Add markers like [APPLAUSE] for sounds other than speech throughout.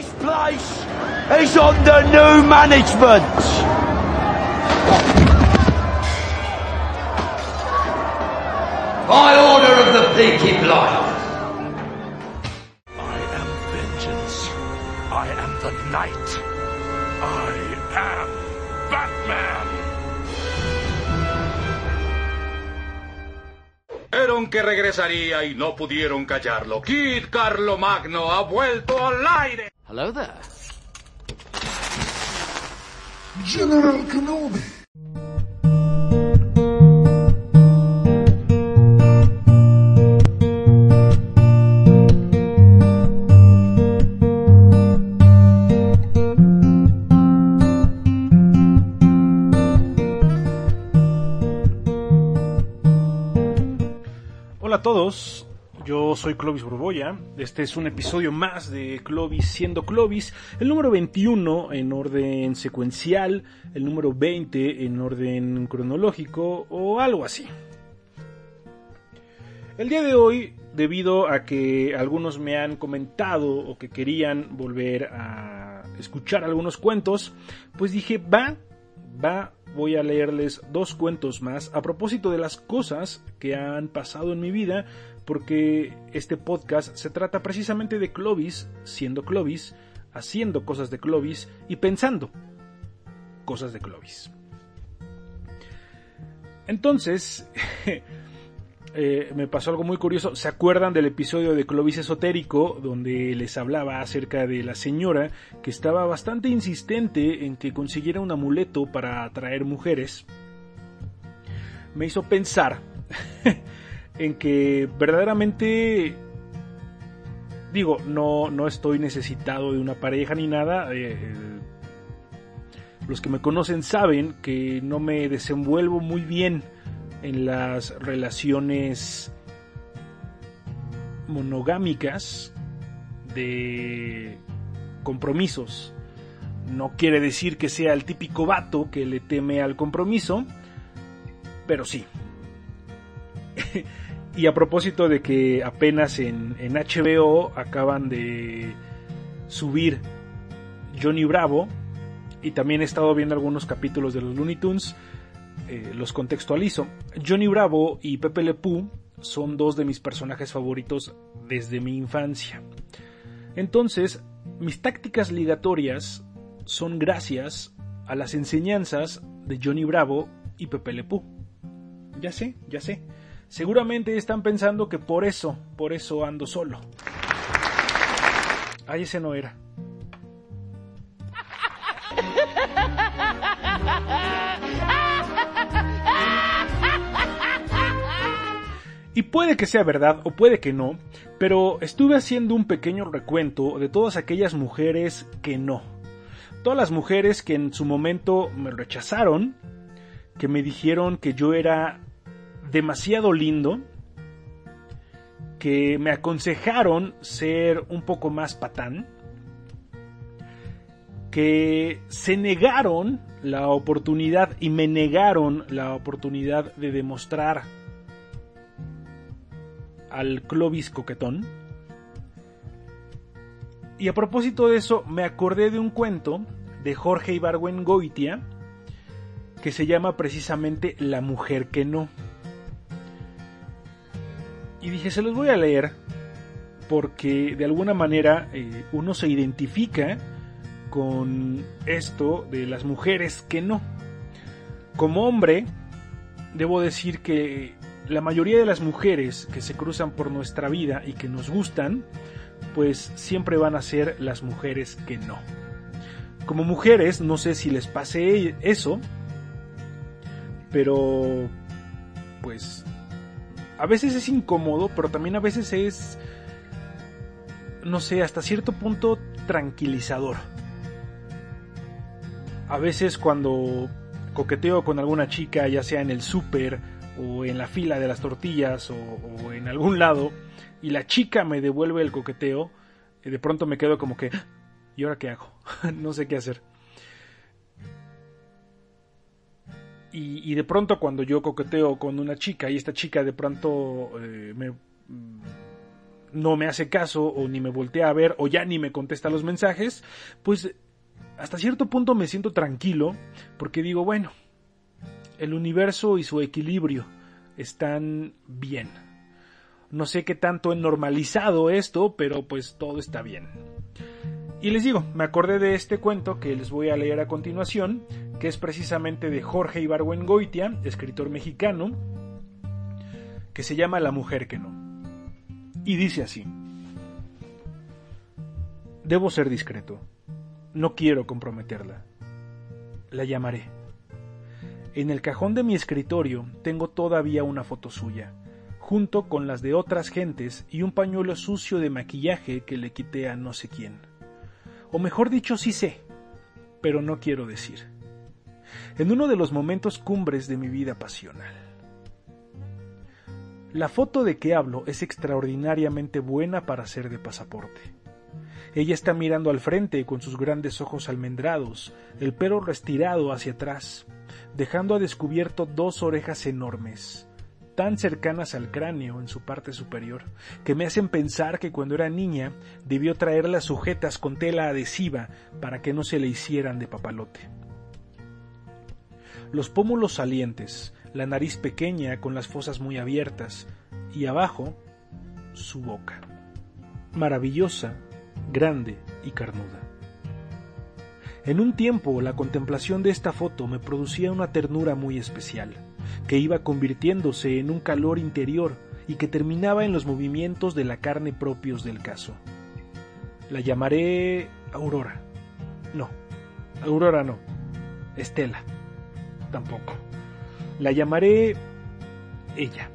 This place is under new management. By order of the Peaky Blinders. I am vengeance. I am the night. I am Batman. Dijeron que regresaría y no pudieron callarlo. Kid Carlo Magno ha vuelto al aire. Hello there. General Kenobi. Soy Clovis Borboya. Este es un episodio más de Clovis siendo Clovis, el número 21 en orden secuencial, el número 20 en orden cronológico o algo así. El día de hoy, debido a que algunos me han comentado o que querían volver a escuchar algunos cuentos, pues dije, va, va, voy a leerles dos cuentos más a propósito de las cosas que han pasado en mi vida, porque este podcast se trata precisamente de Clovis, siendo Clovis, haciendo cosas de Clovis y pensando cosas de Clovis. Entonces, [LAUGHS] eh, me pasó algo muy curioso. ¿Se acuerdan del episodio de Clovis Esotérico donde les hablaba acerca de la señora que estaba bastante insistente en que consiguiera un amuleto para atraer mujeres? Me hizo pensar [LAUGHS] en que verdaderamente digo, no, no estoy necesitado de una pareja ni nada. eh, los que me conocen saben que no me desenvuelvo muy bien en las relaciones monogámicas de compromisos. No quiere decir que sea el típico vato que le teme al compromiso, pero sí. [LAUGHS] y a propósito de que apenas en, en HBO acaban de subir Johnny Bravo, y también he estado viendo algunos capítulos de los Looney Tunes, eh, los contextualizo. Johnny Bravo y Pepe Le Pew son dos de mis personajes favoritos desde mi infancia. Entonces, mis tácticas ligatorias son gracias a las enseñanzas de Johnny Bravo y Pepe Le Pew. Ya sé, ya sé. Seguramente están pensando que por eso, por eso ando solo. Ay, ese no era. [LAUGHS] Y puede que sea verdad o puede que no, pero estuve haciendo un pequeño recuento de todas aquellas mujeres que no. Todas las mujeres que en su momento me rechazaron, que me dijeron que yo era demasiado lindo, que me aconsejaron ser un poco más patán, que se negaron la oportunidad y me negaron la oportunidad de demostrar al Clovis coquetón. Y a propósito de eso, me acordé de un cuento de Jorge Ibargüengoitia que se llama precisamente La mujer que no. Y dije, se los voy a leer porque de alguna manera eh, uno se identifica con esto de las mujeres que no. Como hombre, debo decir que la mayoría de las mujeres que se cruzan por nuestra vida y que nos gustan, pues siempre van a ser las mujeres que no. Como mujeres, no sé si les pase eso, pero pues a veces es incómodo, pero también a veces es, no sé, hasta cierto punto tranquilizador. A veces cuando coqueteo con alguna chica, ya sea en el súper o en la fila de las tortillas o, en algún lado, y la chica me devuelve el coqueteo, y de pronto me quedo como que, ¿y ahora qué hago? [LAUGHS] no sé qué hacer. Y, de pronto cuando yo coqueteo con una chica y esta chica de pronto eh, me no me hace caso o ni me voltea a ver o ya ni me contesta los mensajes, pues hasta cierto punto me siento tranquilo porque digo, bueno, el universo y su equilibrio están bien. No sé qué tanto he normalizado esto, pero pues todo está bien. Y les digo, me acordé de este cuento que les voy a leer a continuación, que es precisamente de Jorge Ibargüengoitia, escritor mexicano, que se llama La mujer que no. Y dice así. Debo ser discreto. No quiero comprometerla. La llamaré. En el cajón de mi escritorio tengo todavía una foto suya, junto con las de otras gentes y un pañuelo sucio de maquillaje que le quité a no sé quién. O mejor dicho, sí sé, pero no quiero decir. En uno de los momentos cumbres de mi vida pasional. La foto de que hablo es extraordinariamente buena para ser de pasaporte. Ella está mirando al frente con sus grandes ojos almendrados, el pelo restirado hacia atrás, dejando a descubierto dos orejas enormes, tan cercanas al cráneo en su parte superior, que me hacen pensar que cuando era niña debió traerlas sujetas con tela adhesiva para que no se le hicieran de papalote. Los pómulos salientes, la nariz pequeña con las fosas muy abiertas, y abajo su boca, maravillosa, grande y carnuda. En un tiempo la contemplación de esta foto me producía una ternura muy especial que iba convirtiéndose en un calor interior y que terminaba en los movimientos de la carne propios del caso. La llamaré Aurora. No, Aurora no. Estela. Tampoco. La llamaré ella.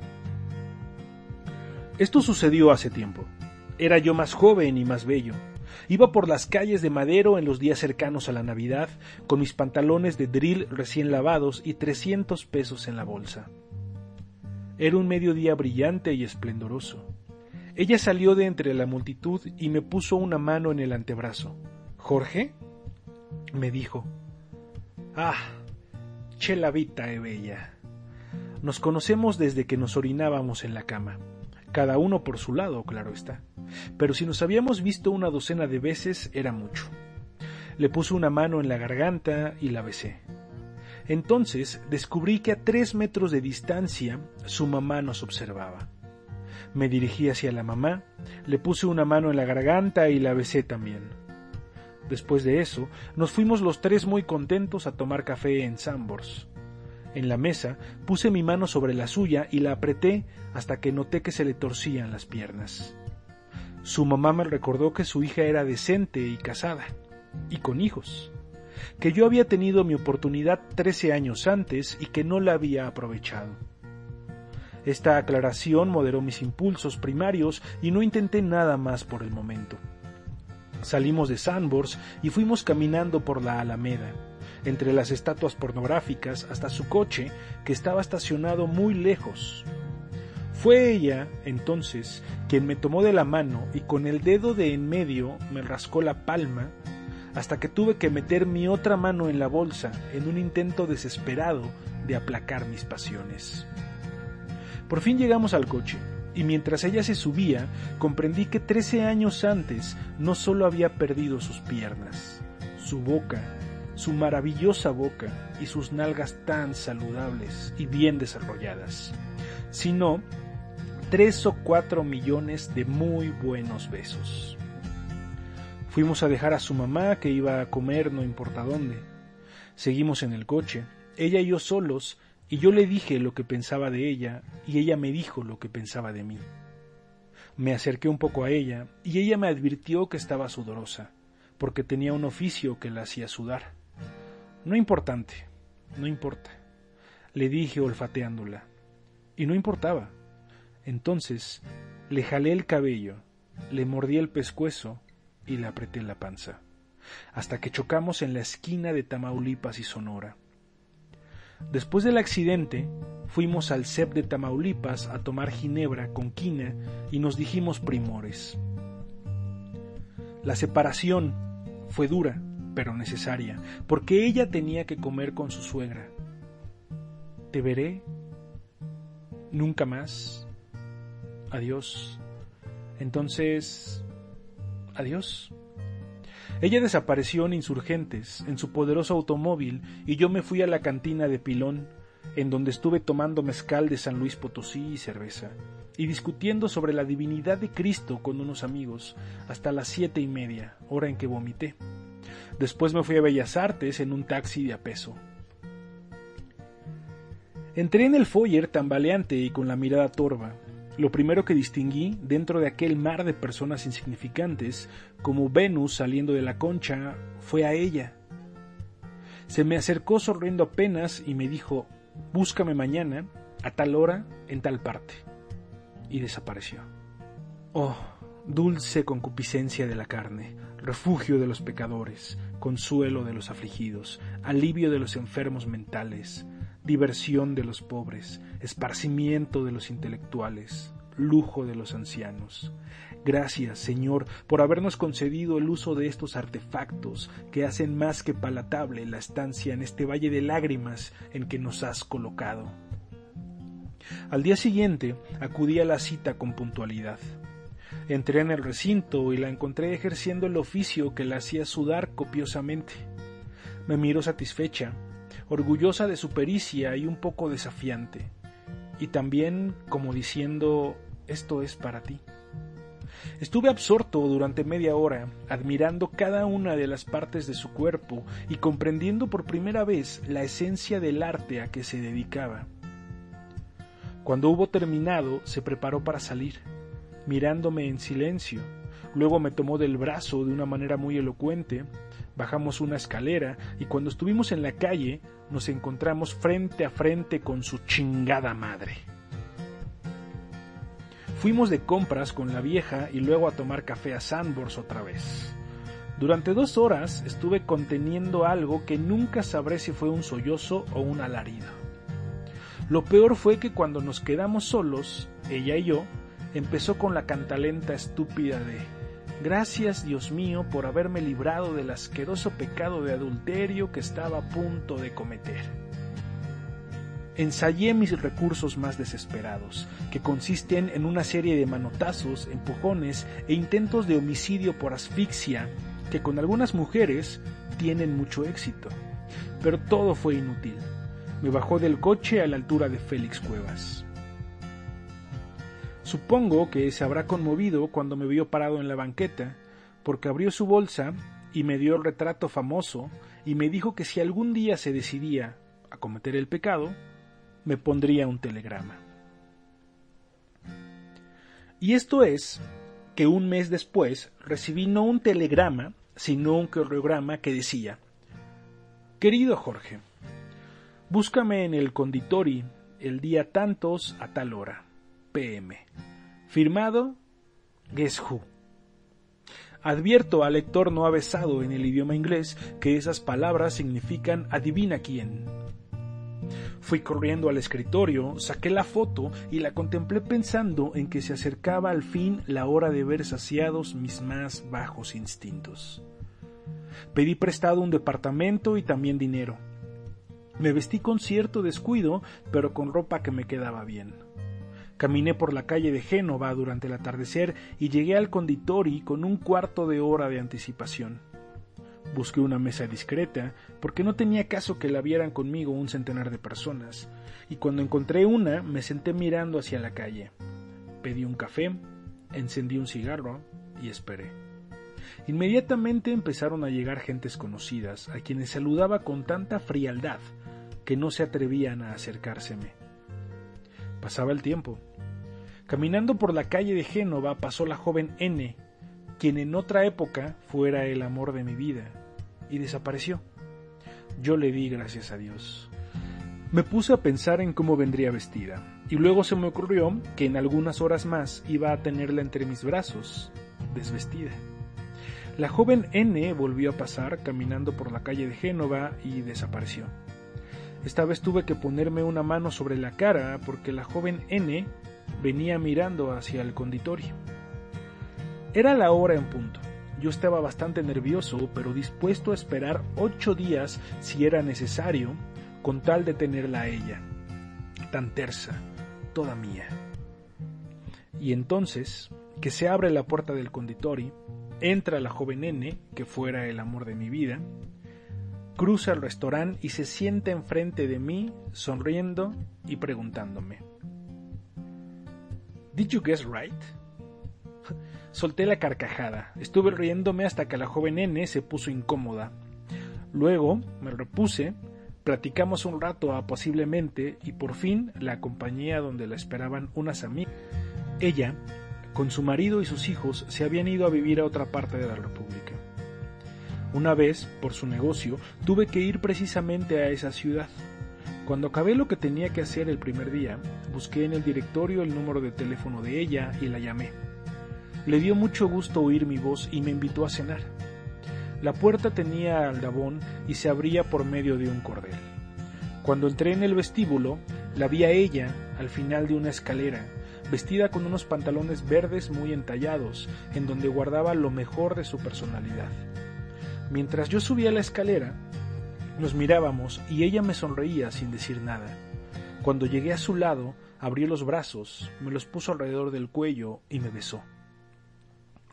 Esto sucedió hace tiempo. Era yo más joven y más bello. Iba por las calles de Madero en los días cercanos a la Navidad, con mis pantalones de drill recién lavados y trescientos pesos en la bolsa. Era un mediodía brillante y esplendoroso. Ella salió de entre la multitud y me puso una mano en el antebrazo. ¿Jorge? me dijo. Ah, che la vita e bella. Nos conocemos desde que nos orinábamos en la cama cada uno por su lado, claro está. Pero si nos habíamos visto una docena de veces era mucho. Le puse una mano en la garganta y la besé. Entonces descubrí que a tres metros de distancia su mamá nos observaba. Me dirigí hacia la mamá, le puse una mano en la garganta y la besé también. Después de eso, nos fuimos los tres muy contentos a tomar café en Sambors. En la mesa puse mi mano sobre la suya y la apreté hasta que noté que se le torcían las piernas. Su mamá me recordó que su hija era decente y casada, y con hijos, que yo había tenido mi oportunidad trece años antes y que no la había aprovechado. Esta aclaración moderó mis impulsos primarios y no intenté nada más por el momento. Salimos de Sandbors y fuimos caminando por la Alameda entre las estatuas pornográficas hasta su coche, que estaba estacionado muy lejos. Fue ella, entonces, quien me tomó de la mano y con el dedo de en medio me rascó la palma, hasta que tuve que meter mi otra mano en la bolsa en un intento desesperado de aplacar mis pasiones. Por fin llegamos al coche, y mientras ella se subía, comprendí que trece años antes no solo había perdido sus piernas, su boca su maravillosa boca y sus nalgas tan saludables y bien desarrolladas, sino tres o cuatro millones de muy buenos besos. Fuimos a dejar a su mamá que iba a comer no importa dónde. Seguimos en el coche, ella y yo solos, y yo le dije lo que pensaba de ella y ella me dijo lo que pensaba de mí. Me acerqué un poco a ella y ella me advirtió que estaba sudorosa, porque tenía un oficio que la hacía sudar. No importante, no importa, le dije olfateándola. Y no importaba. Entonces le jalé el cabello, le mordí el pescuezo y le apreté la panza, hasta que chocamos en la esquina de Tamaulipas y Sonora. Después del accidente, fuimos al CEP de Tamaulipas a tomar ginebra con quina y nos dijimos primores. La separación fue dura, pero necesaria, porque ella tenía que comer con su suegra. Te veré nunca más. Adiós. Entonces, adiós. Ella desapareció en Insurgentes, en su poderoso automóvil, y yo me fui a la cantina de Pilón, en donde estuve tomando mezcal de San Luis Potosí y cerveza, y discutiendo sobre la divinidad de Cristo con unos amigos, hasta las siete y media, hora en que vomité. Después me fui a Bellas Artes en un taxi de a peso. Entré en el foyer tambaleante y con la mirada torva. Lo primero que distinguí, dentro de aquel mar de personas insignificantes, como Venus saliendo de la concha, fue a ella. Se me acercó sonriendo apenas y me dijo, búscame mañana, a tal hora, en tal parte. Y desapareció. Oh, dulce concupiscencia de la carne, refugio de los pecadores, consuelo de los afligidos, alivio de los enfermos mentales, diversión de los pobres, esparcimiento de los intelectuales, lujo de los ancianos. Gracias, Señor, por habernos concedido el uso de estos artefactos que hacen más que palatable la estancia en este valle de lágrimas en que nos has colocado. Al día siguiente acudí a la cita con puntualidad. Entré en el recinto y la encontré ejerciendo el oficio que la hacía sudar copiosamente. Me miró satisfecha orgullosa de su pericia y un poco desafiante, y también como diciendo esto es para ti. Estuve absorto durante media hora, admirando cada una de las partes de su cuerpo y comprendiendo por primera vez la esencia del arte a que se dedicaba. Cuando hubo terminado, se preparó para salir, mirándome en silencio. Luego me tomó del brazo de una manera muy elocuente, bajamos una escalera y cuando estuvimos en la calle nos encontramos frente a frente con su chingada madre. Fuimos de compras con la vieja y luego a tomar café a Sandbors otra vez. Durante dos horas estuve conteniendo algo que nunca sabré si fue un sollozo o un alarido. Lo peor fue que cuando nos quedamos solos, ella y yo, empezó con la cantalenta estúpida de Gracias, Dios mío, por haberme librado del asqueroso pecado de adulterio que estaba a punto de cometer. Ensayé mis recursos más desesperados, que consisten en una serie de manotazos, empujones e intentos de homicidio por asfixia, que con algunas mujeres tienen mucho éxito. Pero todo fue inútil. Me bajó del coche a la altura de Félix Cuevas. Supongo que se habrá conmovido cuando me vio parado en la banqueta, porque abrió su bolsa y me dio el retrato famoso y me dijo que si algún día se decidía a cometer el pecado, me pondría un telegrama. Y esto es que un mes después recibí no un telegrama, sino un coreograma que decía, Querido Jorge, búscame en el conditori el día tantos a tal hora. PM. Firmado Guess Who. Advierto al lector no avesado en el idioma inglés que esas palabras significan adivina quién. Fui corriendo al escritorio, saqué la foto y la contemplé pensando en que se acercaba al fin la hora de ver saciados mis más bajos instintos. Pedí prestado un departamento y también dinero. Me vestí con cierto descuido, pero con ropa que me quedaba bien. Caminé por la calle de Génova durante el atardecer y llegué al conditori con un cuarto de hora de anticipación. Busqué una mesa discreta, porque no tenía caso que la vieran conmigo un centenar de personas, y cuando encontré una me senté mirando hacia la calle. Pedí un café, encendí un cigarro y esperé. Inmediatamente empezaron a llegar gentes conocidas, a quienes saludaba con tanta frialdad que no se atrevían a acercárseme. Pasaba el tiempo. Caminando por la calle de Génova pasó la joven N, quien en otra época fuera el amor de mi vida, y desapareció. Yo le di gracias a Dios. Me puse a pensar en cómo vendría vestida, y luego se me ocurrió que en algunas horas más iba a tenerla entre mis brazos, desvestida. La joven N volvió a pasar caminando por la calle de Génova y desapareció. Esta vez tuve que ponerme una mano sobre la cara porque la joven N venía mirando hacia el conditorio. Era la hora en punto. Yo estaba bastante nervioso, pero dispuesto a esperar ocho días si era necesario, con tal de tenerla a ella, tan tersa, toda mía. Y entonces que se abre la puerta del conditori, entra la joven N, que fuera el amor de mi vida, cruza el restaurante y se sienta enfrente de mí, sonriendo y preguntándome. ¿Did you guess right? [LAUGHS] Solté la carcajada. Estuve riéndome hasta que la joven N se puso incómoda. Luego me repuse, platicamos un rato apaciblemente y por fin la acompañé a donde la esperaban unas amigas. Ella, con su marido y sus hijos, se habían ido a vivir a otra parte de la República. Una vez, por su negocio, tuve que ir precisamente a esa ciudad. Cuando acabé lo que tenía que hacer el primer día, busqué en el directorio el número de teléfono de ella y la llamé. Le dio mucho gusto oír mi voz y me invitó a cenar. La puerta tenía aldabón y se abría por medio de un cordel. Cuando entré en el vestíbulo, la vi a ella al final de una escalera, vestida con unos pantalones verdes muy entallados, en donde guardaba lo mejor de su personalidad. Mientras yo subía la escalera, nos mirábamos y ella me sonreía sin decir nada. Cuando llegué a su lado, abrió los brazos, me los puso alrededor del cuello y me besó.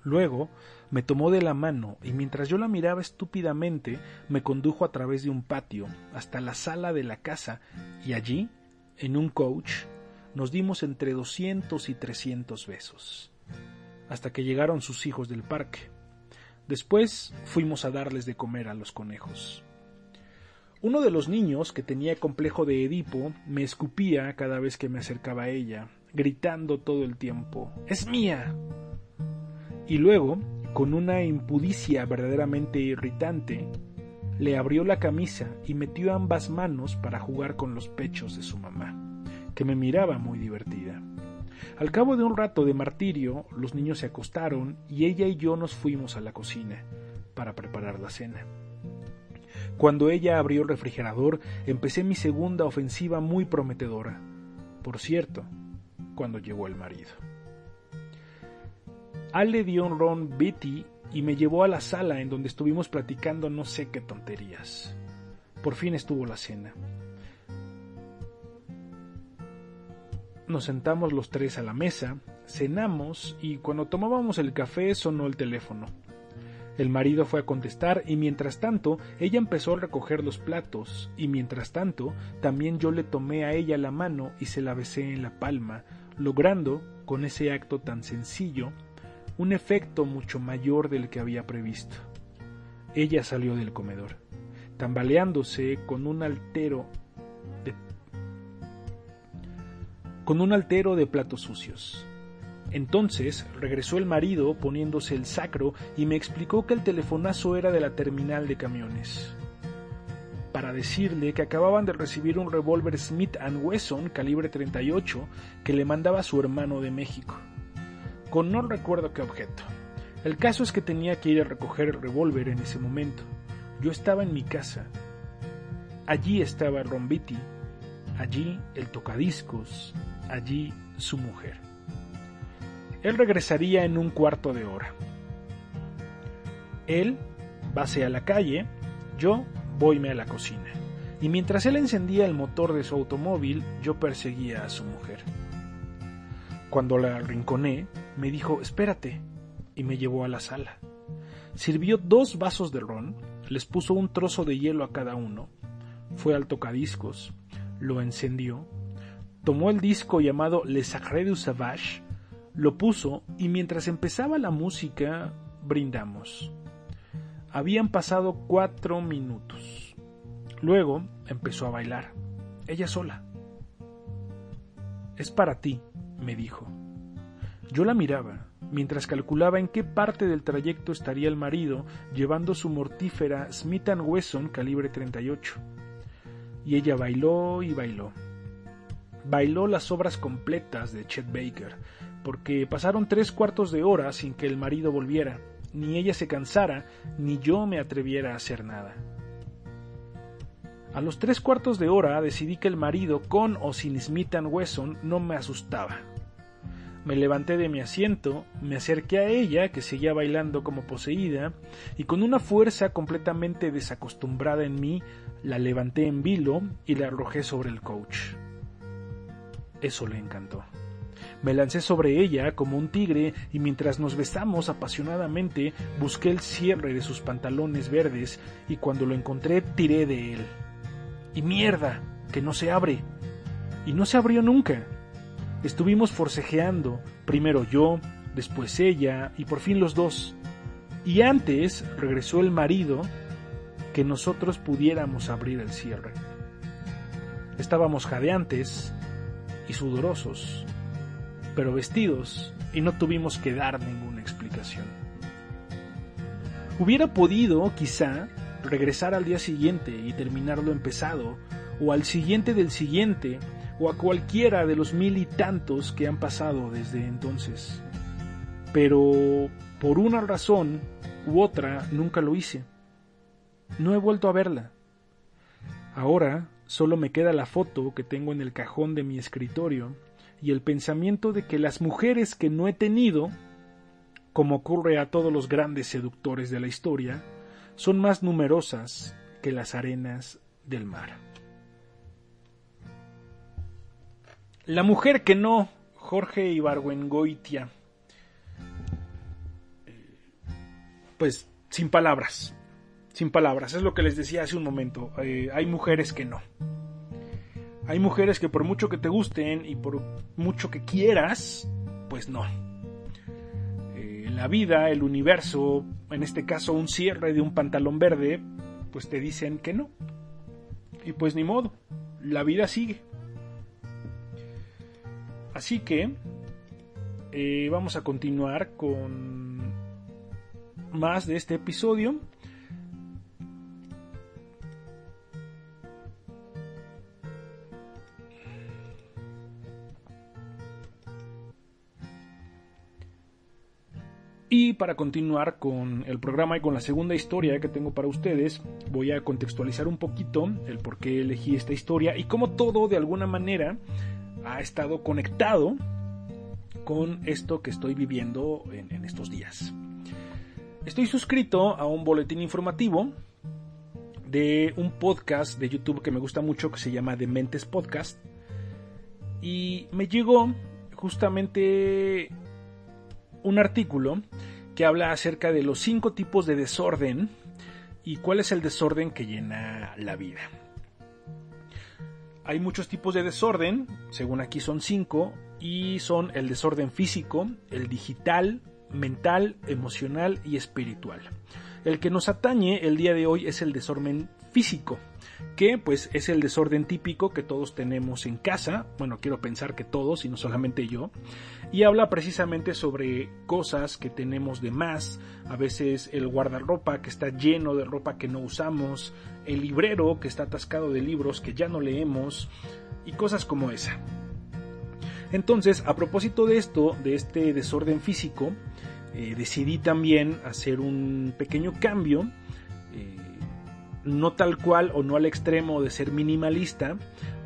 Luego me tomó de la mano y mientras yo la miraba estúpidamente me condujo a través de un patio hasta la sala de la casa y allí, en un coach, nos dimos entre doscientos y trescientos besos, hasta que llegaron sus hijos del parque. Después fuimos a darles de comer a los conejos. Uno de los niños, que tenía complejo de Edipo, me escupía cada vez que me acercaba a ella, gritando todo el tiempo ¡Es mía! y luego, con una impudicia verdaderamente irritante, le abrió la camisa y metió ambas manos para jugar con los pechos de su mamá, que me miraba muy divertida. Al cabo de un rato de martirio, los niños se acostaron y ella y yo nos fuimos a la cocina para preparar la cena. Cuando ella abrió el refrigerador, empecé mi segunda ofensiva muy prometedora. Por cierto, cuando llegó el marido. Ale dio un ron Betty y me llevó a la sala en donde estuvimos platicando no sé qué tonterías. Por fin estuvo la cena. Nos sentamos los tres a la mesa, cenamos y cuando tomábamos el café sonó el teléfono. El marido fue a contestar y mientras tanto ella empezó a recoger los platos y mientras tanto también yo le tomé a ella la mano y se la besé en la palma, logrando, con ese acto tan sencillo, un efecto mucho mayor del que había previsto. Ella salió del comedor, tambaleándose con un altero de, con un altero de platos sucios. Entonces regresó el marido poniéndose el sacro y me explicó que el telefonazo era de la terminal de camiones. Para decirle que acababan de recibir un revólver Smith Wesson calibre 38 que le mandaba su hermano de México con no recuerdo qué objeto. El caso es que tenía que ir a recoger el revólver en ese momento. Yo estaba en mi casa. Allí estaba Rombiti, allí el tocadiscos, allí su mujer. Él regresaría en un cuarto de hora. Él vase a la calle, yo voyme a la cocina. Y mientras él encendía el motor de su automóvil, yo perseguía a su mujer. Cuando la arrinconé, me dijo, espérate, y me llevó a la sala. Sirvió dos vasos de ron, les puso un trozo de hielo a cada uno, fue al tocadiscos, lo encendió, tomó el disco llamado Le Sacré du Savage, lo puso y mientras empezaba la música brindamos. Habían pasado cuatro minutos. Luego empezó a bailar, ella sola. Es para ti, me dijo. Yo la miraba, mientras calculaba en qué parte del trayecto estaría el marido llevando su mortífera Smith Wesson calibre 38. Y ella bailó y bailó. Bailó las obras completas de Chet Baker, porque pasaron tres cuartos de hora sin que el marido volviera, ni ella se cansara, ni yo me atreviera a hacer nada. A los tres cuartos de hora decidí que el marido, con o sin Smith Wesson, no me asustaba me levanté de mi asiento, me acerqué a ella, que seguía bailando como poseída, y con una fuerza completamente desacostumbrada en mí, la levanté en vilo y la arrojé sobre el coach. Eso le encantó. Me lancé sobre ella como un tigre y mientras nos besamos apasionadamente busqué el cierre de sus pantalones verdes y cuando lo encontré tiré de él. Y mierda, que no se abre. Y no se abrió nunca. Estuvimos forcejeando, primero yo, después ella y por fin los dos. Y antes regresó el marido que nosotros pudiéramos abrir el cierre. Estábamos jadeantes y sudorosos, pero vestidos y no tuvimos que dar ninguna explicación. Hubiera podido, quizá, regresar al día siguiente y terminar lo empezado, o al siguiente del siguiente, o a cualquiera de los mil y tantos que han pasado desde entonces. Pero por una razón u otra nunca lo hice. No he vuelto a verla. Ahora solo me queda la foto que tengo en el cajón de mi escritorio y el pensamiento de que las mujeres que no he tenido, como ocurre a todos los grandes seductores de la historia, son más numerosas que las arenas del mar. La mujer que no, Jorge Ibargüengoitia. Pues sin palabras, sin palabras, es lo que les decía hace un momento. Eh, hay mujeres que no. Hay mujeres que por mucho que te gusten y por mucho que quieras, pues no. Eh, la vida, el universo, en este caso un cierre de un pantalón verde, pues te dicen que no. Y pues ni modo, la vida sigue. Así que eh, vamos a continuar con más de este episodio. Para continuar con el programa y con la segunda historia que tengo para ustedes, voy a contextualizar un poquito el por qué elegí esta historia y cómo todo de alguna manera ha estado conectado con esto que estoy viviendo en, en estos días. Estoy suscrito a un boletín informativo de un podcast de YouTube que me gusta mucho que se llama Dementes Podcast y me llegó justamente un artículo habla acerca de los cinco tipos de desorden y cuál es el desorden que llena la vida. Hay muchos tipos de desorden, según aquí son cinco, y son el desorden físico, el digital, mental, emocional y espiritual. El que nos atañe el día de hoy es el desorden físico, que pues es el desorden típico que todos tenemos en casa, bueno, quiero pensar que todos y no solamente yo, y habla precisamente sobre cosas que tenemos de más, a veces el guardarropa que está lleno de ropa que no usamos, el librero que está atascado de libros que ya no leemos. Y cosas como esa. Entonces, a propósito de esto, de este desorden físico, eh, decidí también hacer un pequeño cambio, eh, no tal cual o no al extremo de ser minimalista,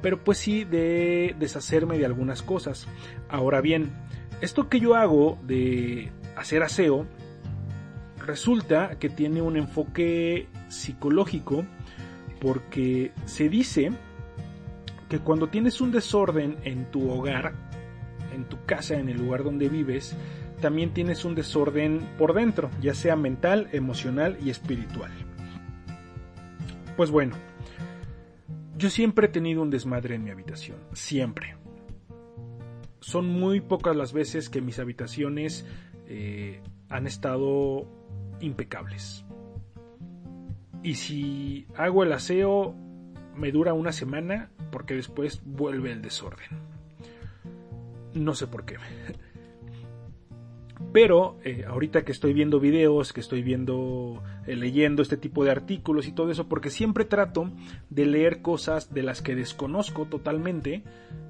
pero pues sí de deshacerme de algunas cosas. Ahora bien, esto que yo hago de hacer aseo resulta que tiene un enfoque psicológico porque se dice que cuando tienes un desorden en tu hogar, en tu casa, en el lugar donde vives, también tienes un desorden por dentro, ya sea mental, emocional y espiritual. Pues bueno, yo siempre he tenido un desmadre en mi habitación, siempre son muy pocas las veces que mis habitaciones eh, han estado impecables. Y si hago el aseo, me dura una semana porque después vuelve el desorden. No sé por qué. Pero eh, ahorita que estoy viendo videos, que estoy viendo, eh, leyendo este tipo de artículos y todo eso, porque siempre trato de leer cosas de las que desconozco totalmente,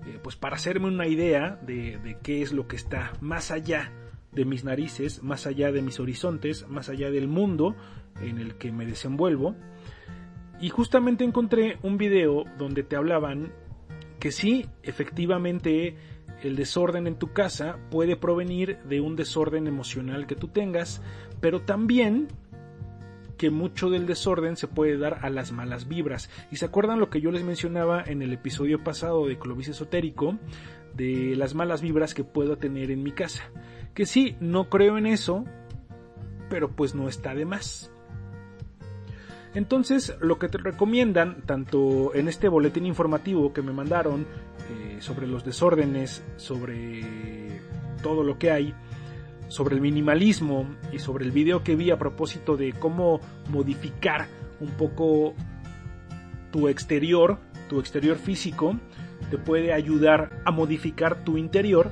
eh, pues para hacerme una idea de, de qué es lo que está más allá de mis narices, más allá de mis horizontes, más allá del mundo en el que me desenvuelvo. Y justamente encontré un video donde te hablaban que sí, efectivamente, el desorden en tu casa puede provenir de un desorden emocional que tú tengas, pero también que mucho del desorden se puede dar a las malas vibras. ¿Y se acuerdan lo que yo les mencionaba en el episodio pasado de Clovis Esotérico? De las malas vibras que puedo tener en mi casa. Que sí, no creo en eso, pero pues no está de más. Entonces, lo que te recomiendan, tanto en este boletín informativo que me mandaron eh, sobre los desórdenes, sobre todo lo que hay, sobre el minimalismo y sobre el video que vi a propósito de cómo modificar un poco tu exterior, tu exterior físico, te puede ayudar a modificar tu interior,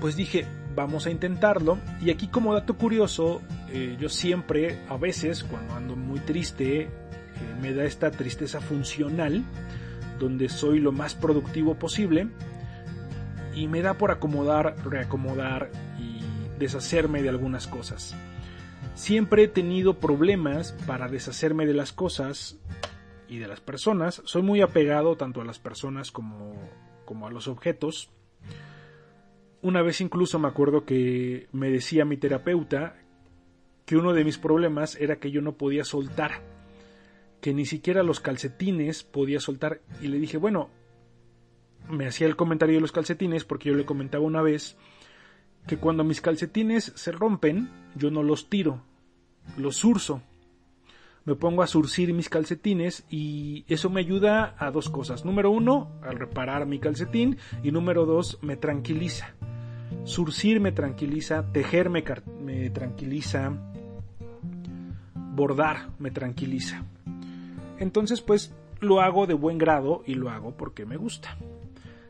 pues dije, vamos a intentarlo. Y aquí como dato curioso, eh, yo siempre, a veces, cuando ando muy triste, eh, me da esta tristeza funcional, donde soy lo más productivo posible, y me da por acomodar, reacomodar y deshacerme de algunas cosas. Siempre he tenido problemas para deshacerme de las cosas y de las personas. Soy muy apegado tanto a las personas como, como a los objetos. Una vez incluso me acuerdo que me decía mi terapeuta que uno de mis problemas era que yo no podía soltar, que ni siquiera los calcetines podía soltar y le dije, bueno, me hacía el comentario de los calcetines porque yo le comentaba una vez que cuando mis calcetines se rompen, yo no los tiro, los surzo. Me pongo a surcir mis calcetines y eso me ayuda a dos cosas. Número uno, al reparar mi calcetín y número dos, me tranquiliza. Surcir me tranquiliza, tejer me, me tranquiliza, bordar me tranquiliza. Entonces pues lo hago de buen grado y lo hago porque me gusta.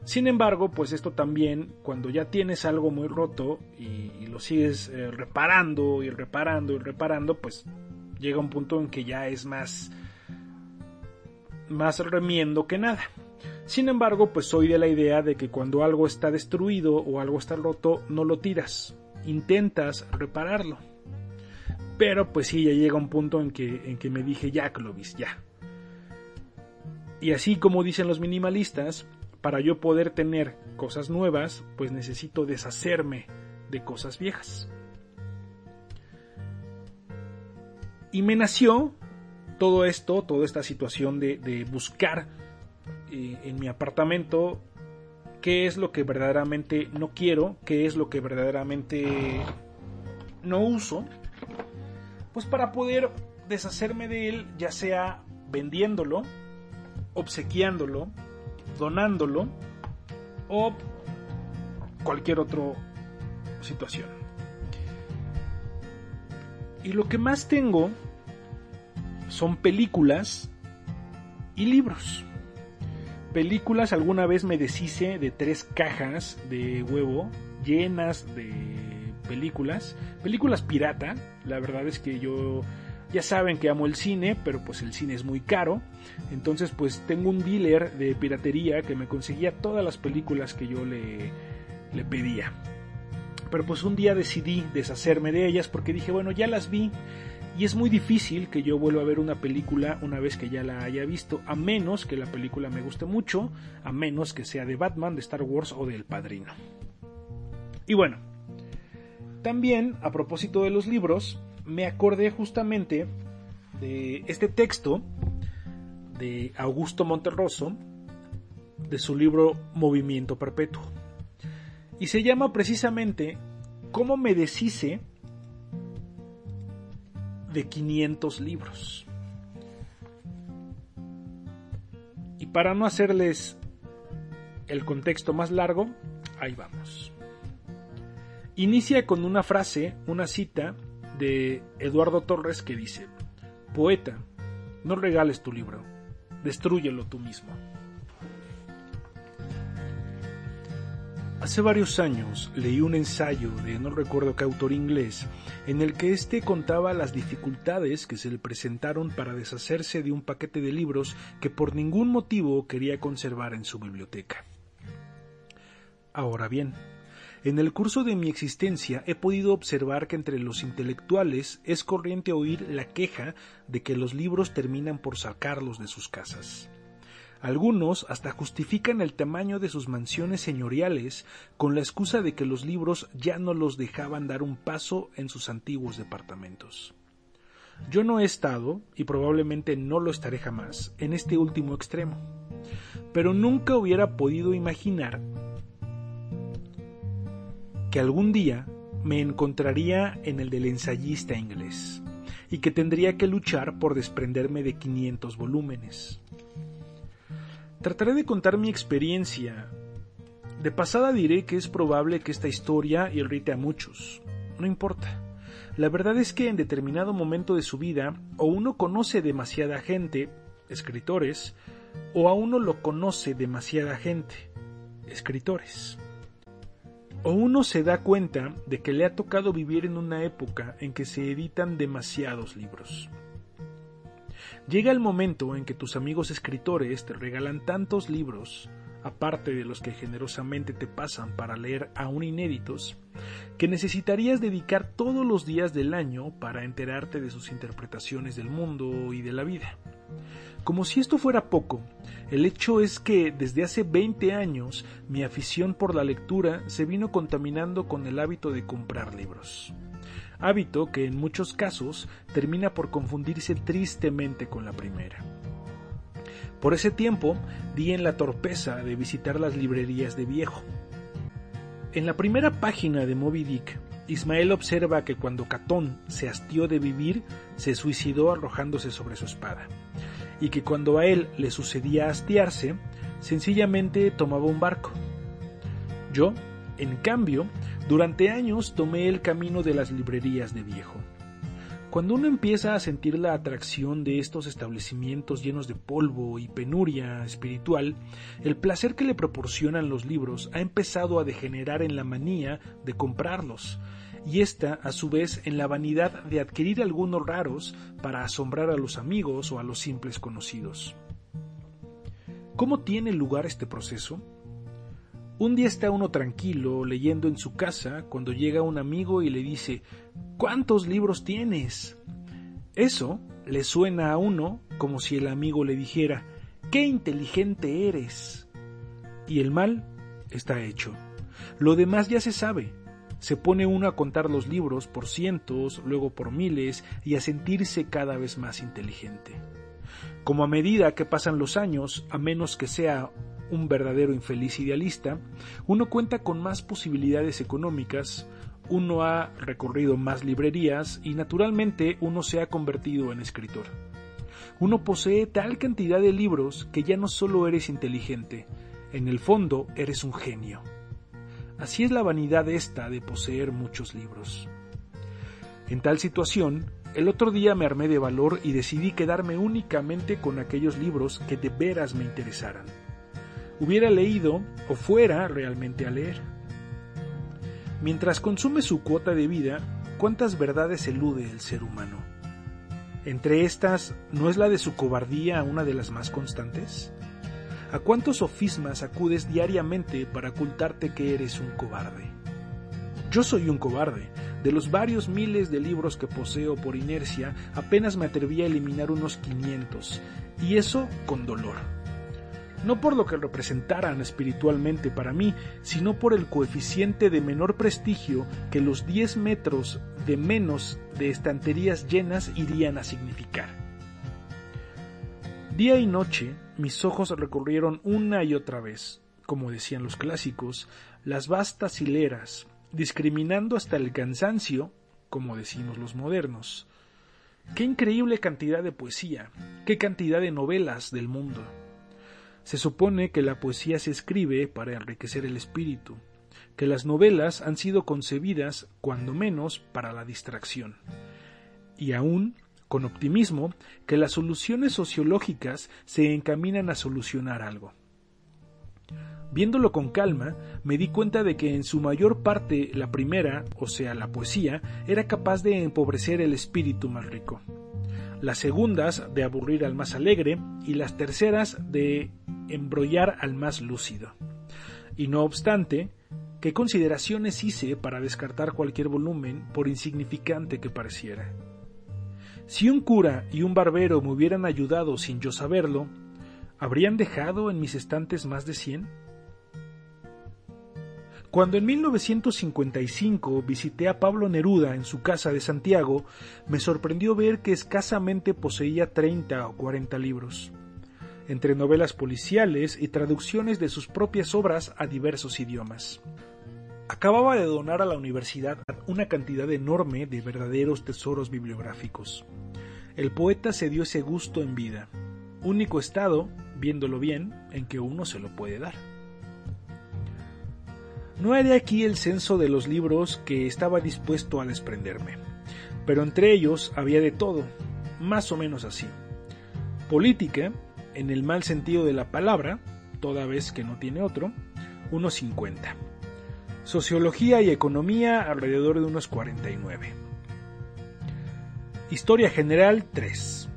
Sin embargo, pues esto también, cuando ya tienes algo muy roto y, lo sigues eh, reparando y reparando y reparando, pues llega un punto en que ya es más, más remiendo que nada. Sin embargo, pues soy de la idea de que cuando algo está destruido o algo está roto, no lo tiras, intentas repararlo. Pero pues sí, ya llega un punto en que, en que me dije, ya Clovis, ya. Y así como dicen los minimalistas, para yo poder tener cosas nuevas, pues necesito deshacerme de cosas viejas. Y me nació todo esto, toda esta situación de, buscar eh, en mi apartamento qué es lo que verdaderamente no quiero, qué es lo que verdaderamente no uso, pues para poder deshacerme de él, ya sea vendiéndolo, obsequiándolo, donándolo o cualquier otra situación. Y lo que más tengo son películas y libros. Películas, alguna vez me deshice de tres cajas de huevo llenas de películas. Películas pirata, la verdad es que yo ya saben que amo el cine, pero pues el cine es muy caro. Entonces pues tengo un dealer de piratería que me conseguía todas las películas que yo le, pedía. Pero pues un día decidí deshacerme de ellas porque dije, bueno, ya las vi y es muy difícil que yo vuelva a ver una película una vez que ya la haya visto, a menos que la película me guste mucho, a menos que sea de Batman, de Star Wars o de El Padrino. Y bueno, también a propósito de los libros, me acordé justamente de este texto de Augusto Monterroso, de su libro Movimiento Perpetuo. Y se llama precisamente ¿Cómo me deshice de 500 libros? Y para no hacerles el contexto más largo, ahí vamos. Inicia con una frase, una cita de Eduardo Torres que dice, Poeta, no regales tu libro, destrúyelo tú mismo. Hace varios años leí un ensayo de no recuerdo qué autor inglés en el que éste contaba las dificultades que se le presentaron para deshacerse de un paquete de libros que por ningún motivo quería conservar en su biblioteca. Ahora bien, en el curso de mi existencia he podido observar que entre los intelectuales es corriente oír la queja de que los libros terminan por sacarlos de sus casas. Algunos hasta justifican el tamaño de sus mansiones señoriales con la excusa de que los libros ya no los dejaban dar un paso en sus antiguos departamentos. Yo no he estado, y probablemente no lo estaré jamás, en este último extremo. Pero nunca hubiera podido imaginar que algún día me encontraría en el del ensayista inglés y que tendría que luchar por desprenderme de 500 volúmenes. Trataré de contar mi experiencia. De pasada diré que es probable que esta historia irrite a muchos. No importa. La verdad es que en determinado momento de su vida, o uno conoce demasiada gente, escritores, o a uno lo conoce demasiada gente, escritores. O uno se da cuenta de que le ha tocado vivir en una época en que se editan demasiados libros. Llega el momento en que tus amigos escritores te regalan tantos libros, aparte de los que generosamente te pasan para leer aún inéditos, que necesitarías dedicar todos los días del año para enterarte de sus interpretaciones del mundo y de la vida. Como si esto fuera poco, el hecho es que desde hace 20 años mi afición por la lectura se vino contaminando con el hábito de comprar libros. Hábito que en muchos casos termina por confundirse tristemente con la primera. Por ese tiempo di en la torpeza de visitar las librerías de viejo. En la primera página de Moby Dick, Ismael observa que cuando Catón se hastió de vivir, se suicidó arrojándose sobre su espada y que cuando a él le sucedía hastiarse, sencillamente tomaba un barco. Yo, en cambio, durante años tomé el camino de las librerías de viejo. Cuando uno empieza a sentir la atracción de estos establecimientos llenos de polvo y penuria espiritual, el placer que le proporcionan los libros ha empezado a degenerar en la manía de comprarlos, y esta, a su vez, en la vanidad de adquirir algunos raros para asombrar a los amigos o a los simples conocidos. ¿Cómo tiene lugar este proceso? Un día está uno tranquilo leyendo en su casa cuando llega un amigo y le dice ¿Cuántos libros tienes? Eso le suena a uno como si el amigo le dijera ¡Qué inteligente eres! Y el mal está hecho. Lo demás ya se sabe, se pone uno a contar los libros por cientos, luego por miles, y a sentirse cada vez más inteligente. Como a medida que pasan los años, a menos que sea un verdadero infeliz idealista, uno cuenta con más posibilidades económicas, uno ha recorrido más librerías y naturalmente uno se ha convertido en escritor. Uno posee tal cantidad de libros que ya no solo eres inteligente, en el fondo eres un genio. Así es la vanidad esta de poseer muchos libros. En tal situación, el otro día me armé de valor y decidí quedarme únicamente con aquellos libros que de veras me interesaran. Hubiera leído o fuera realmente a leer. Mientras consume su cuota de vida, ¿cuántas verdades elude el ser humano? Entre estas, ¿no es la de su cobardía una de las más constantes? ¿A cuántos sofismas acudes diariamente para ocultarte que eres un cobarde? Yo soy un cobarde. De los varios miles de libros que poseo por inercia, apenas me atreví a eliminar unos 500, y eso con dolor. No por lo que representaran espiritualmente para mí, sino por el coeficiente de menor prestigio que los 10 metros de menos de estanterías llenas irían a significar. Día y noche mis ojos recorrieron una y otra vez, como decían los clásicos, las vastas hileras, discriminando hasta el cansancio, como decimos los modernos. Qué increíble cantidad de poesía, qué cantidad de novelas del mundo. Se supone que la poesía se escribe para enriquecer el espíritu, que las novelas han sido concebidas, cuando menos, para la distracción. Y aún con optimismo que las soluciones sociológicas se encaminan a solucionar algo. Viéndolo con calma, me di cuenta de que en su mayor parte la primera, o sea, la poesía, era capaz de empobrecer el espíritu más rico. Las segundas de aburrir al más alegre y las terceras de embrollar al más lúcido. Y no obstante, ¿qué consideraciones hice para descartar cualquier volumen por insignificante que pareciera? Si un cura y un barbero me hubieran ayudado sin yo saberlo, ¿habrían dejado en mis estantes más de cien? Cuando en 1955 visité a Pablo Neruda en su casa de Santiago, me sorprendió ver que escasamente poseía 30 o 40 libros, entre novelas policiales y traducciones de sus propias obras a diversos idiomas. Acababa de donar a la universidad una cantidad enorme de verdaderos tesoros bibliográficos. El poeta se dio ese gusto en vida, único estado, viéndolo bien, en que uno se lo puede dar. No haré aquí el censo de los libros que estaba dispuesto a desprenderme, pero entre ellos había de todo, más o menos así. Política, en el mal sentido de la palabra, toda vez que no tiene otro, unos 50. Sociología y economía alrededor de unos 49. Historia general 3.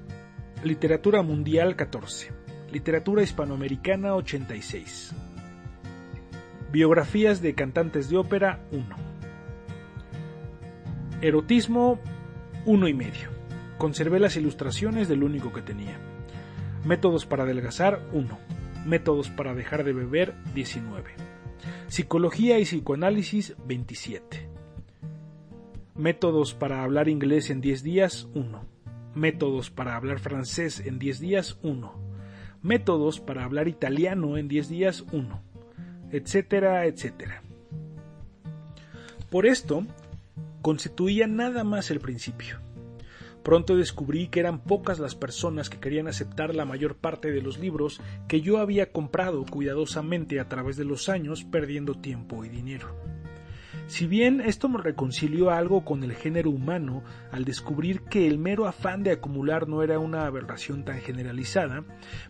Literatura mundial 14. Literatura hispanoamericana 86. Biografías de cantantes de ópera 1. Erotismo 1 y medio. Conservé las ilustraciones del único que tenía. Métodos para adelgazar 1. Métodos para dejar de beber 19. Psicología y psicoanálisis 27. Métodos para hablar inglés en 10 días 1. Métodos para hablar francés en 10 días 1. Métodos para hablar italiano en 10 días 1 etcétera, etcétera. Por esto, constituía nada más el principio. Pronto descubrí que eran pocas las personas que querían aceptar la mayor parte de los libros que yo había comprado cuidadosamente a través de los años perdiendo tiempo y dinero. Si bien esto me reconcilió algo con el género humano al descubrir que el mero afán de acumular no era una aberración tan generalizada,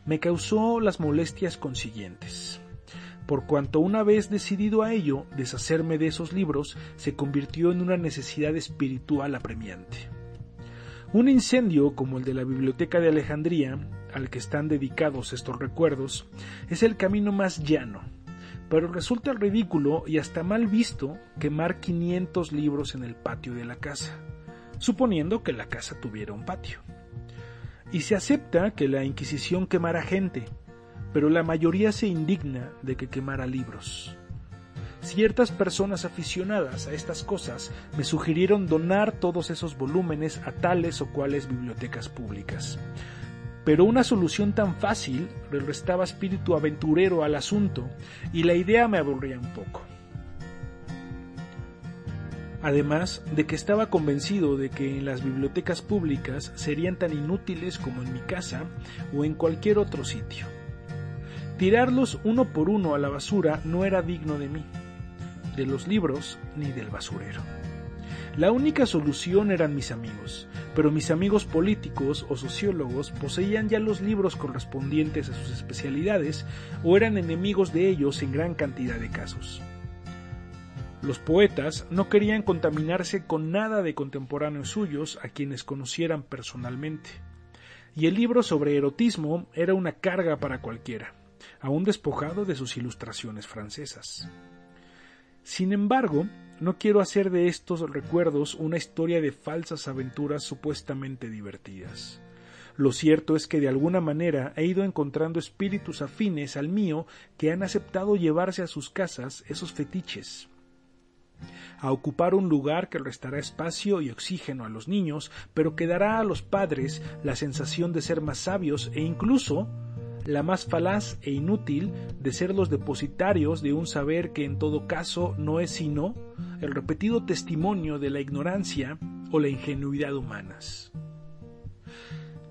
me causó las molestias consiguientes por cuanto una vez decidido a ello, deshacerme de esos libros se convirtió en una necesidad espiritual apremiante. Un incendio como el de la Biblioteca de Alejandría, al que están dedicados estos recuerdos, es el camino más llano, pero resulta ridículo y hasta mal visto quemar 500 libros en el patio de la casa, suponiendo que la casa tuviera un patio. Y se acepta que la Inquisición quemara gente, pero la mayoría se indigna de que quemara libros. Ciertas personas aficionadas a estas cosas me sugirieron donar todos esos volúmenes a tales o cuales bibliotecas públicas. Pero una solución tan fácil le restaba espíritu aventurero al asunto y la idea me aburría un poco. Además de que estaba convencido de que en las bibliotecas públicas serían tan inútiles como en mi casa o en cualquier otro sitio. Tirarlos uno por uno a la basura no era digno de mí, de los libros ni del basurero. La única solución eran mis amigos, pero mis amigos políticos o sociólogos poseían ya los libros correspondientes a sus especialidades o eran enemigos de ellos en gran cantidad de casos. Los poetas no querían contaminarse con nada de contemporáneos suyos a quienes conocieran personalmente, y el libro sobre erotismo era una carga para cualquiera aún despojado de sus ilustraciones francesas. Sin embargo, no quiero hacer de estos recuerdos una historia de falsas aventuras supuestamente divertidas. Lo cierto es que de alguna manera he ido encontrando espíritus afines al mío que han aceptado llevarse a sus casas esos fetiches, a ocupar un lugar que restará espacio y oxígeno a los niños, pero que dará a los padres la sensación de ser más sabios e incluso la más falaz e inútil de ser los depositarios de un saber que en todo caso no es sino el repetido testimonio de la ignorancia o la ingenuidad humanas.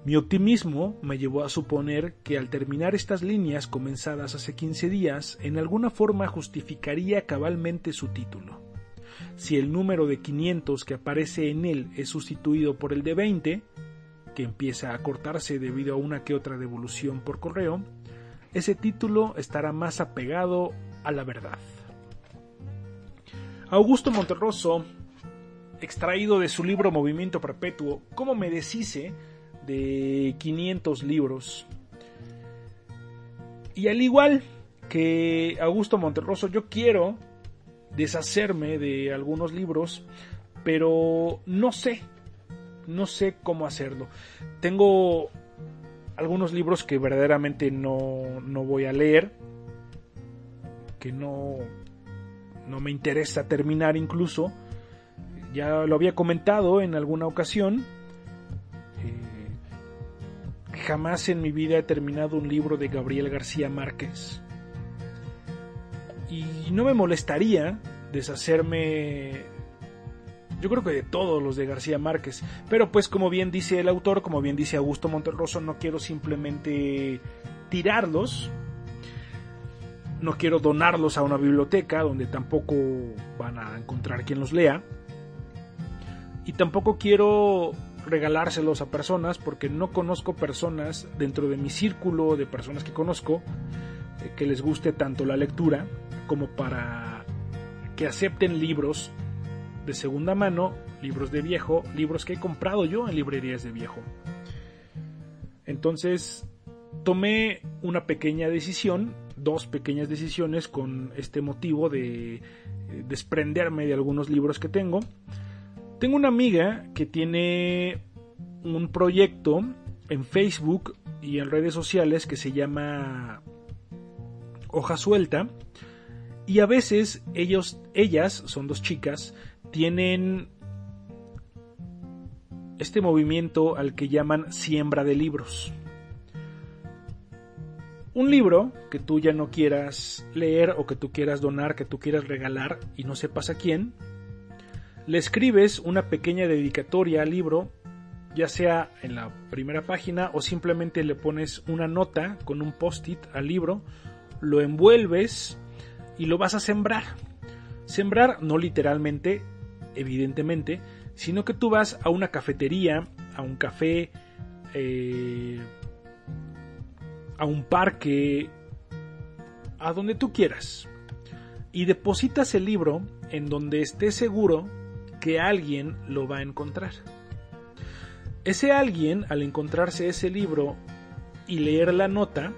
Mi optimismo me llevó a suponer que al terminar estas líneas comenzadas hace 15 días, en alguna forma justificaría cabalmente su título. Si el número de 500 que aparece en él es sustituido por el de 20, que empieza a cortarse debido a una que otra devolución por correo, ese título estará más apegado a la verdad. Augusto Monterroso, extraído de su libro Movimiento Perpetuo, ¿Cómo me deshice de 500 libros? Y al igual que Augusto Monterroso, yo quiero deshacerme de algunos libros, pero no sé no sé cómo hacerlo. Tengo algunos libros que verdaderamente no, no voy a leer, que no, no me interesa terminar incluso. Ya lo había comentado en alguna ocasión. Eh, jamás en mi vida he terminado un libro de Gabriel García Márquez. Y no me molestaría deshacerme yo creo que de todos los de García Márquez. Pero pues como bien dice el autor, como bien dice Augusto Monterroso, no quiero simplemente tirarlos. No quiero donarlos a una biblioteca donde tampoco van a encontrar quien los lea. Y tampoco quiero regalárselos a personas porque no conozco personas dentro de mi círculo de personas que conozco eh, que les guste tanto la lectura como para que acepten libros de segunda mano, libros de viejo, libros que he comprado yo en librerías de viejo. Entonces tomé una pequeña decisión, dos pequeñas decisiones con este motivo de eh, desprenderme de algunos libros que tengo. Tengo una amiga que tiene un proyecto en Facebook y en redes sociales que se llama Hoja Suelta. Y a veces ellos, ellas, son dos chicas, tienen este movimiento al que llaman siembra de libros. Un libro que tú ya no quieras leer o que tú quieras donar, que tú quieras regalar y no sepas a quién, le escribes una pequeña dedicatoria al libro, ya sea en la primera página o simplemente le pones una nota con un post-it al libro, lo envuelves y lo vas a sembrar. Sembrar no literalmente, evidentemente, sino que tú vas a una cafetería, a un café, eh, a un parque, a donde tú quieras, y depositas el libro en donde estés seguro que alguien lo va a encontrar. Ese alguien, al encontrarse ese libro y leer la nota,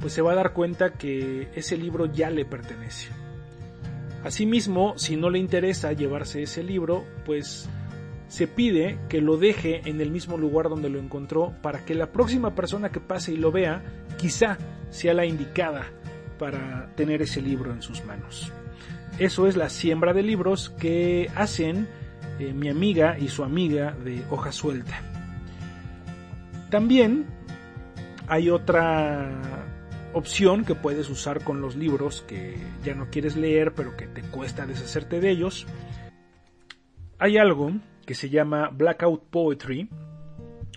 pues se va a dar cuenta que ese libro ya le pertenece. Asimismo, si no le interesa llevarse ese libro, pues se pide que lo deje en el mismo lugar donde lo encontró para que la próxima persona que pase y lo vea quizá sea la indicada para tener ese libro en sus manos. Eso es la siembra de libros que hacen eh, mi amiga y su amiga de hoja suelta. También hay otra opción que puedes usar con los libros que ya no quieres leer pero que te cuesta deshacerte de ellos. Hay algo que se llama Blackout Poetry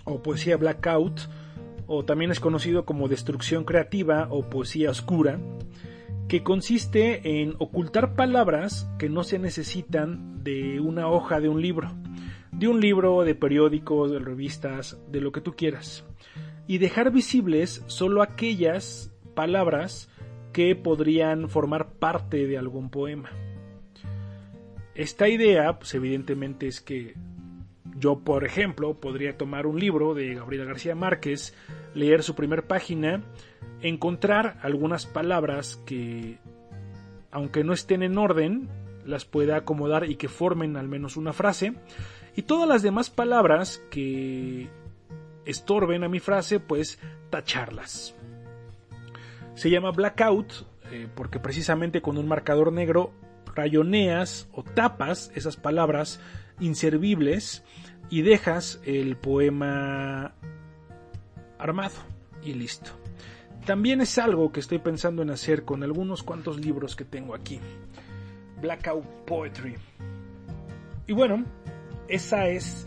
o poesía blackout o también es conocido como destrucción creativa o poesía oscura que consiste en ocultar palabras que no se necesitan de una hoja de un libro, de un libro, de periódicos, de revistas, de lo que tú quieras, y dejar visibles solo aquellas palabras que podrían formar parte de algún poema. Esta idea, pues evidentemente es que yo, por ejemplo, podría tomar un libro de Gabriela García Márquez, leer su primer página, encontrar algunas palabras que, aunque no estén en orden, las pueda acomodar y que formen al menos una frase, y todas las demás palabras que estorben a mi frase, pues tacharlas. Se llama blackout eh, porque precisamente con un marcador negro rayoneas o tapas esas palabras inservibles y dejas el poema armado y listo. También es algo que estoy pensando en hacer con algunos cuantos libros que tengo aquí. Blackout Poetry. Y bueno, esa es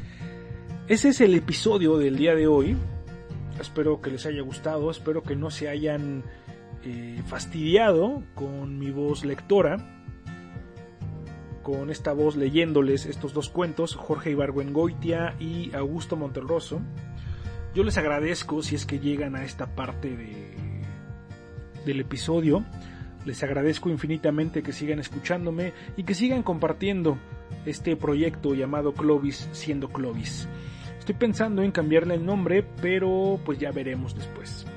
ese es el episodio del día de hoy. Espero que les haya gustado, espero que no se hayan eh, fastidiado con mi voz lectora, con esta voz leyéndoles estos dos cuentos, Jorge Ibargüengoitia y Augusto Monterroso. Yo les agradezco si es que llegan a esta parte de, del episodio. Les agradezco infinitamente que sigan escuchándome y que sigan compartiendo este proyecto llamado Clovis siendo Clovis. Estoy pensando en cambiarle el nombre, pero pues ya veremos después.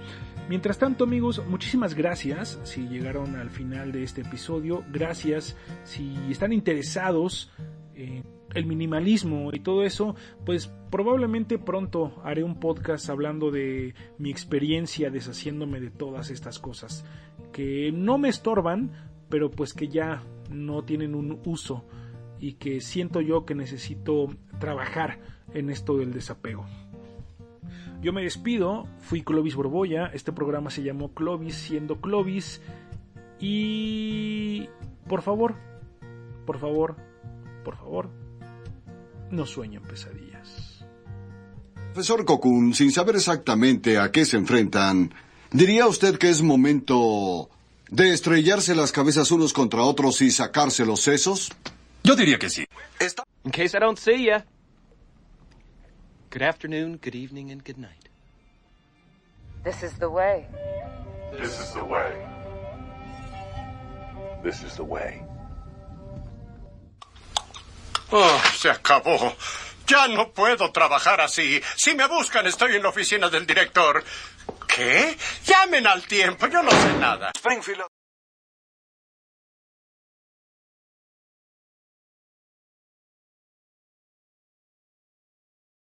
Mientras tanto amigos, muchísimas gracias si llegaron al final de este episodio. Gracias si están interesados en el minimalismo y todo eso, pues probablemente pronto haré un podcast hablando de mi experiencia deshaciéndome de todas estas cosas que no me estorban, pero pues que ya no tienen un uso y que siento yo que necesito trabajar en esto del desapego. Yo me despido, fui Clovis Borboya, este programa se llamó Clovis siendo Clovis y por favor, por favor, por favor, no sueñen pesadillas. Profesor Kokun, sin saber exactamente a qué se enfrentan, ¿diría usted que es momento de estrellarse las cabezas unos contra otros y sacarse los sesos? Yo diría que sí. In case I don't see ya. Good afternoon, good evening, and good night. This is the way. This is the way. This is the way. Oh, se acabó. Ya no puedo trabajar así. Si me buscan, estoy en la oficina del director. ¿Qué? Llamen al tiempo. Yo no sé nada. Springfield.